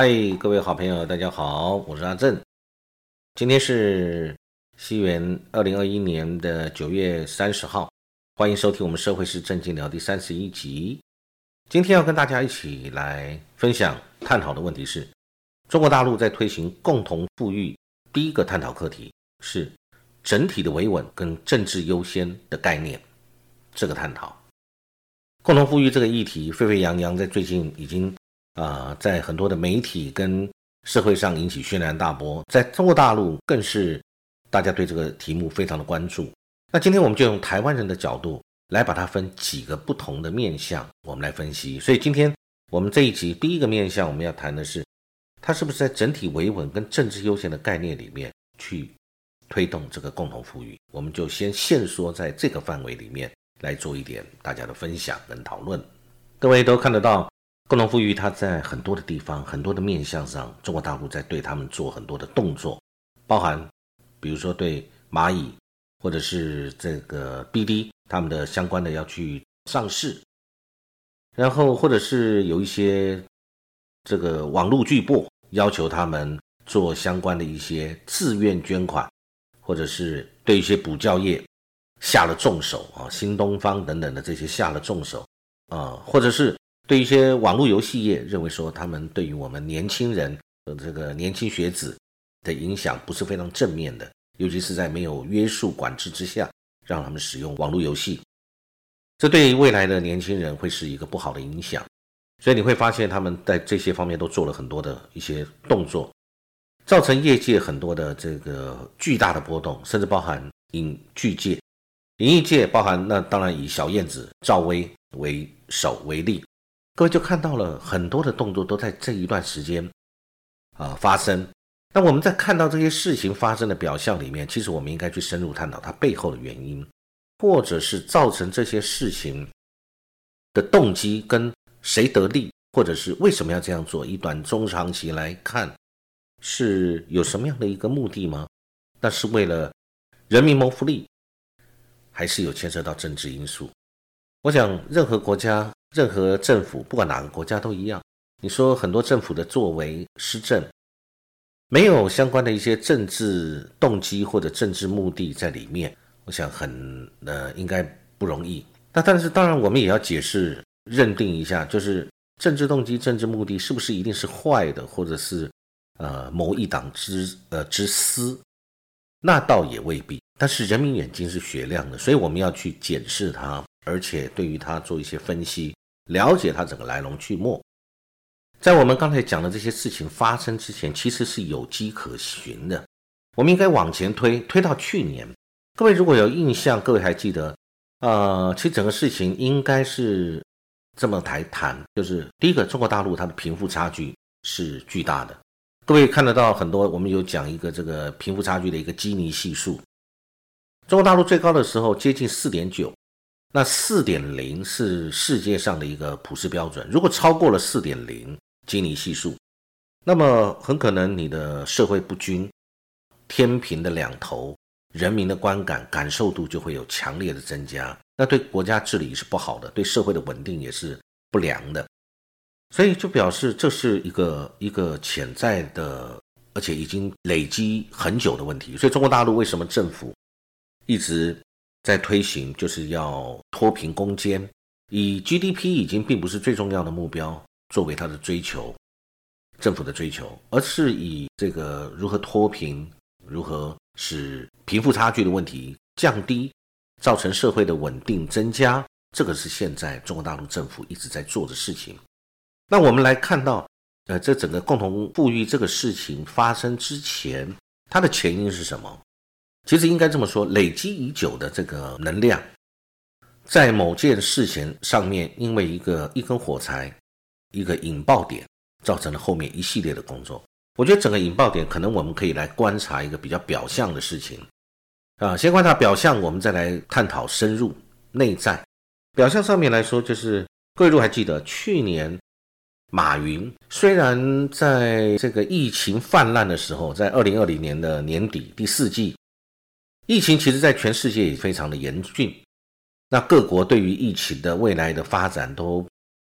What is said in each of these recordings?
嗨，各位好朋友，大家好，我是阿正。今天是西元二零二一年的九月三十号，欢迎收听我们《社会是正经聊》第三十一集。今天要跟大家一起来分享、探讨的问题是：中国大陆在推行共同富裕，第一个探讨课题是整体的维稳跟政治优先的概念。这个探讨共同富裕这个议题沸沸扬扬，在最近已经啊，在很多的媒体跟社会上引起轩然大波，在中国大陆更是大家对这个题目非常的关注。那今天我们就用台湾人的角度来把它分几个不同的面向，我们来分析。所以今天我们这一集第一个面向我们要谈的是，它是不是在整体维稳跟政治优先的概念里面去推动这个共同富裕？我们就先限缩在这个范围里面。来做一点大家的分享跟讨论。各位都看得到，共同富裕它在很多的地方、很多的面向上，中国大陆在对他们做很多的动作，包含比如说对蚂蚁或者是这个 BD 他们的相关的要去上市，然后或者是有一些这个网络巨擘要求他们做相关的一些自愿捐款，或者是对一些补教业。下了重手啊，新东方等等的这些下了重手啊，或者是对一些网络游戏业认为说他们对于我们年轻人的这个年轻学子的影响不是非常正面的，尤其是在没有约束管制之下，让他们使用网络游戏，这对于未来的年轻人会是一个不好的影响。所以你会发现他们在这些方面都做了很多的一些动作，造成业界很多的这个巨大的波动，甚至包含影剧界。演艺界包含那当然以小燕子赵薇为首为例，各位就看到了很多的动作都在这一段时间啊发生。那我们在看到这些事情发生的表象里面，其实我们应该去深入探讨它背后的原因，或者是造成这些事情的动机跟谁得利，或者是为什么要这样做？一短中长期来看，是有什么样的一个目的吗？那是为了人民谋福利。还是有牵涉到政治因素。我想，任何国家、任何政府，不管哪个国家都一样。你说很多政府的作为施政，没有相关的一些政治动机或者政治目的在里面，我想很呃应该不容易。那但是当然，我们也要解释、认定一下，就是政治动机、政治目的是不是一定是坏的，或者是呃某一党之呃之私？那倒也未必。但是人民眼睛是雪亮的，所以我们要去检视它，而且对于它做一些分析，了解它整个来龙去脉。在我们刚才讲的这些事情发生之前，其实是有迹可循的。我们应该往前推，推到去年。各位如果有印象，各位还记得，呃，其实整个事情应该是这么来谈，就是第一个，中国大陆它的贫富差距是巨大的。各位看得到很多，我们有讲一个这个贫富差距的一个基尼系数。中国大陆最高的时候接近四点九，那四点零是世界上的一个普世标准。如果超过了四点零基尼系数，那么很可能你的社会不均，天平的两头，人民的观感感受度就会有强烈的增加。那对国家治理是不好的，对社会的稳定也是不良的。所以就表示这是一个一个潜在的，而且已经累积很久的问题。所以中国大陆为什么政府？一直在推行，就是要脱贫攻坚，以 GDP 已经并不是最重要的目标作为他的追求，政府的追求，而是以这个如何脱贫，如何使贫富差距的问题降低，造成社会的稳定增加，这个是现在中国大陆政府一直在做的事情。那我们来看到，呃，这整个共同富裕这个事情发生之前，它的前因是什么？其实应该这么说，累积已久的这个能量，在某件事情上面，因为一个一根火柴，一个引爆点，造成了后面一系列的工作。我觉得整个引爆点，可能我们可以来观察一个比较表象的事情啊，先观察表象，我们再来探讨深入内在。表象上面来说，就是各位如果还记得，去年马云虽然在这个疫情泛滥的时候，在二零二零年的年底第四季。疫情其实，在全世界也非常的严峻。那各国对于疫情的未来的发展都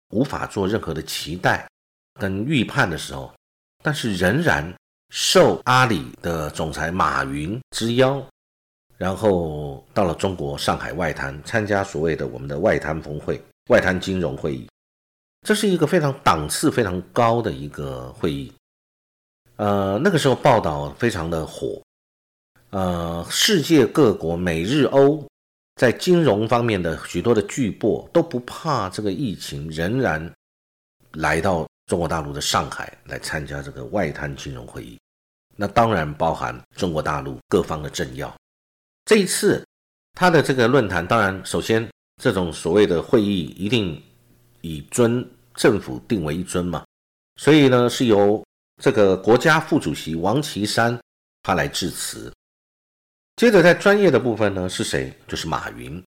无法做任何的期待跟预判的时候，但是仍然受阿里的总裁马云之邀，然后到了中国上海外滩参加所谓的我们的外滩峰会、外滩金融会议。这是一个非常档次非常高的一个会议。呃，那个时候报道非常的火，呃，世界各国美日欧在金融方面的许多的巨擘都不怕这个疫情，仍然来到中国大陆的上海来参加这个外滩金融会议。那当然包含中国大陆各方的政要。这一次他的这个论坛，当然首先这种所谓的会议一定以尊政府定为一尊嘛，所以呢是由。这个国家副主席王岐山他来致辞，接着在专业的部分呢是谁？就是马云。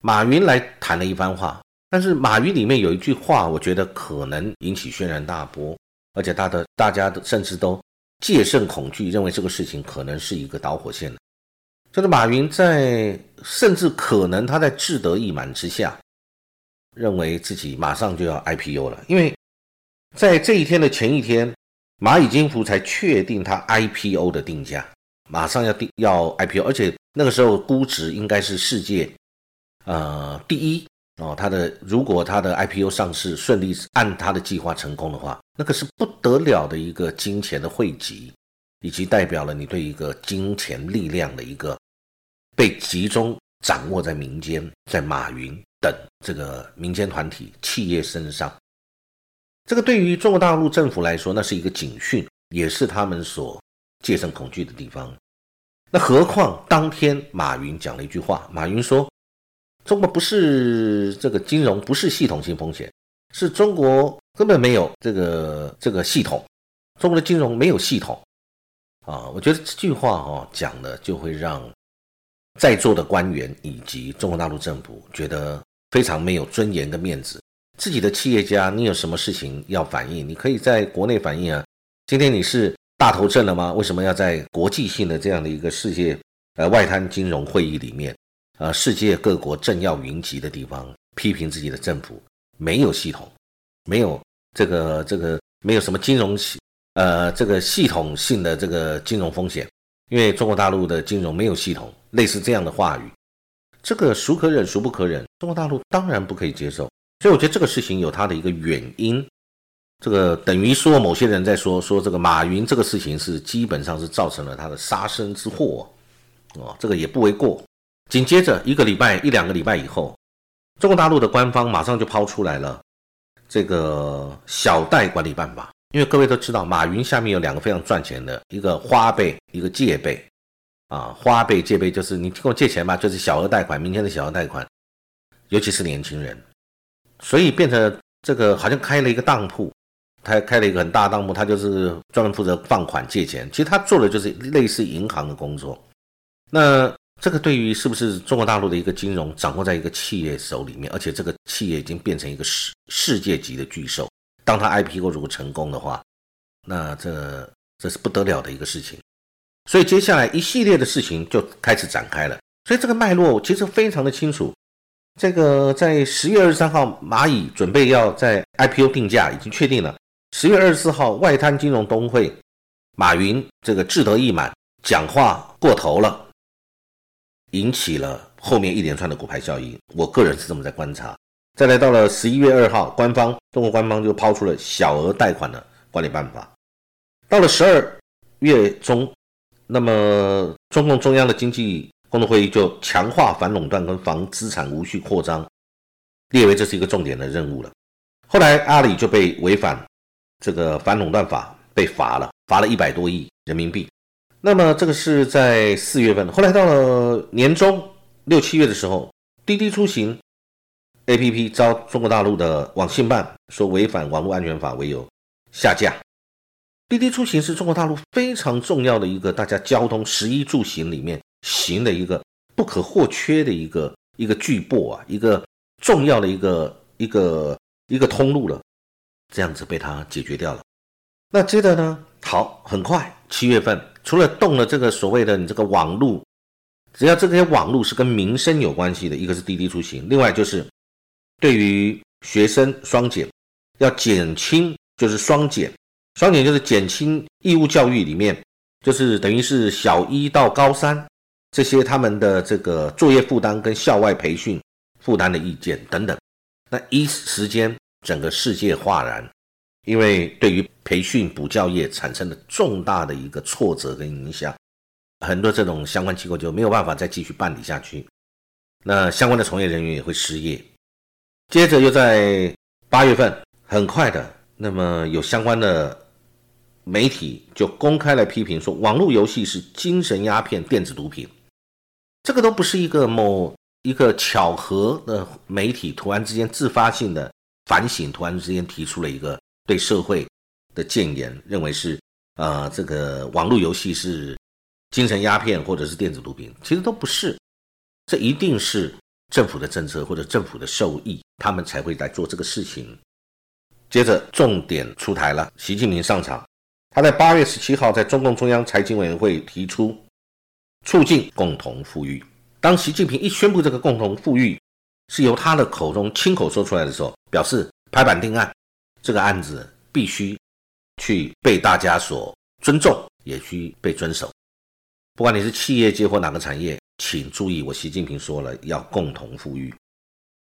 马云来谈了一番话，但是马云里面有一句话，我觉得可能引起轩然大波，而且他的大家的甚至都戒慎恐惧，认为这个事情可能是一个导火线就是马云在甚至可能他在志得意满之下，认为自己马上就要 IPO 了，因为在这一天的前一天。蚂蚁金服才确定它 IPO 的定价，马上要定要 IPO，而且那个时候估值应该是世界呃第一哦。它的如果它的 IPO 上市顺利，按它的计划成功的话，那个是不得了的一个金钱的汇集，以及代表了你对一个金钱力量的一个被集中掌握在民间，在马云等这个民间团体企业身上。这个对于中国大陆政府来说，那是一个警讯，也是他们所戒慎恐惧的地方。那何况当天马云讲了一句话，马云说：“中国不是这个金融，不是系统性风险，是中国根本没有这个这个系统，中国的金融没有系统。”啊，我觉得这句话哦讲的就会让在座的官员以及中国大陆政府觉得非常没有尊严的面子。自己的企业家，你有什么事情要反映？你可以在国内反映啊。今天你是大头阵了吗？为什么要在国际性的这样的一个世界呃外滩金融会议里面，呃世界各国政要云集的地方批评自己的政府没有系统，没有这个这个没有什么金融系呃这个系统性的这个金融风险？因为中国大陆的金融没有系统，类似这样的话语，这个孰可忍孰不可忍？中国大陆当然不可以接受。所以我觉得这个事情有它的一个原因，这个等于说某些人在说说这个马云这个事情是基本上是造成了他的杀身之祸，哦，这个也不为过。紧接着一个礼拜一两个礼拜以后，中国大陆的官方马上就抛出来了这个小贷管理办法，因为各位都知道马云下面有两个非常赚钱的，一个花呗，一个借呗，啊，花呗借呗就是你听我借钱吧，就是小额贷款，明天的小额贷款，尤其是年轻人。所以变成这个好像开了一个当铺，他开了一个很大的当铺，他就是专门负责放款借钱。其实他做的就是类似银行的工作。那这个对于是不是中国大陆的一个金融掌握在一个企业手里面，而且这个企业已经变成一个世世界级的巨兽，当他 IPO 如果成功的话，那这这是不得了的一个事情。所以接下来一系列的事情就开始展开了。所以这个脉络其实非常的清楚。这个在十月二十三号，蚂蚁准备要在 IPO 定价已经确定了。十月二十四号，外滩金融冬会，马云这个志得意满，讲话过头了，引起了后面一连串的股牌效应。我个人是这么在观察。再来到了十一月二号，官方中国官方就抛出了小额贷款的管理办法。到了十二月中，那么中共中央的经济。工作会议就强化反垄断跟防资产无序扩张，列为这是一个重点的任务了。后来阿里就被违反这个反垄断法，被罚了，罚了一百多亿人民币。那么这个是在四月份，后来到了年中六七月的时候，滴滴出行 APP 遭中国大陆的网信办说违反网络安全法为由下架。滴滴出行是中国大陆非常重要的一个大家交通十一住行里面。行的一个不可或缺的一个一个巨擘啊，一个重要的一个一个一个通路了，这样子被他解决掉了。那接着呢？好，很快七月份，除了动了这个所谓的你这个网路，只要这些网路是跟民生有关系的，一个是滴滴出行，另外就是对于学生双减要减轻，就是双减双减就是减轻义务教育里面，就是等于是小一到高三这些他们的这个作业负担跟校外培训负担的意见等等。那一时间整个世界哗然，因为对于培训补教业产生了重大的一个挫折跟影响，很多这种相关机构就没有办法再继续办理下去，那相关的从业人员也会失业。接着又在八月份，很快的，那么有相关的。媒体就公开来批评说，网络游戏是精神鸦片、电子毒品，这个都不是一个某一个巧合的媒体突然之间自发性的反省，突然之间提出了一个对社会的谏言，认为是呃这个网络游戏是精神鸦片或者是电子毒品，其实都不是，这一定是政府的政策或者政府的受益，他们才会来做这个事情。接着重点出台了，习近平上场。他在八月十七号在中共中央财经委员会提出促进共同富裕。当习近平一宣布这个共同富裕是由他的口中亲口说出来的时候，表示拍板定案，这个案子必须去被大家所尊重，也需被遵守。不管你是企业界或哪个产业，请注意，我习近平说了要共同富裕。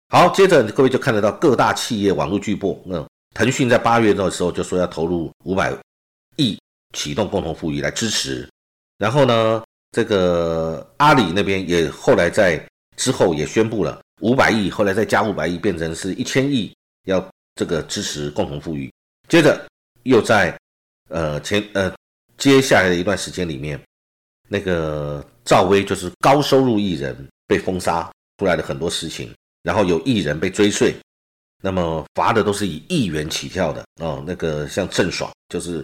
好，接着各位就看得到各大企业网络巨擘，那腾讯在八月的时候就说要投入五百。亿启动共同富裕来支持，然后呢，这个阿里那边也后来在之后也宣布了五百亿，后来再加五百亿，变成是一千亿，要这个支持共同富裕。接着又在呃前呃接下来的一段时间里面，那个赵薇就是高收入艺人被封杀出来的很多事情，然后有艺人被追税，那么罚的都是以亿元起跳的哦，那个像郑爽就是。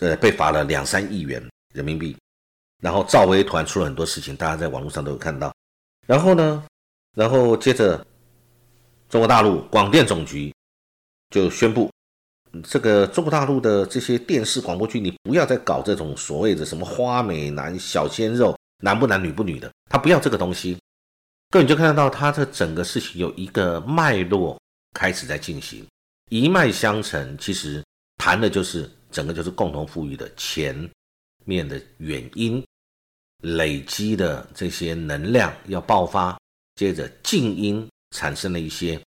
呃，被罚了两三亿元人民币，然后赵薇突然出了很多事情，大家在网络上都有看到。然后呢，然后接着，中国大陆广电总局就宣布，这个中国大陆的这些电视广播剧，你不要再搞这种所谓的什么花美男、小鲜肉，男不男女不女的，他不要这个东西。各位就看得到，他的整个事情有一个脉络开始在进行，一脉相承，其实谈的就是。整个就是共同富裕的前面的原因累积的这些能量要爆发，接着静音产生了一些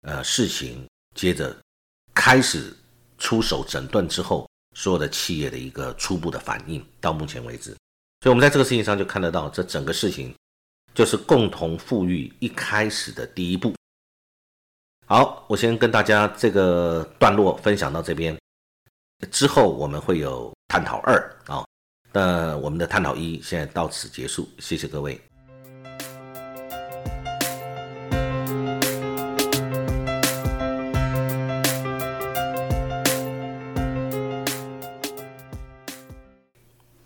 呃事情，接着开始出手整顿之后，所有的企业的一个初步的反应，到目前为止，所以我们在这个事情上就看得到，这整个事情就是共同富裕一开始的第一步。好，我先跟大家这个段落分享到这边。之后我们会有探讨二啊，那我们的探讨一现在到此结束，谢谢各位。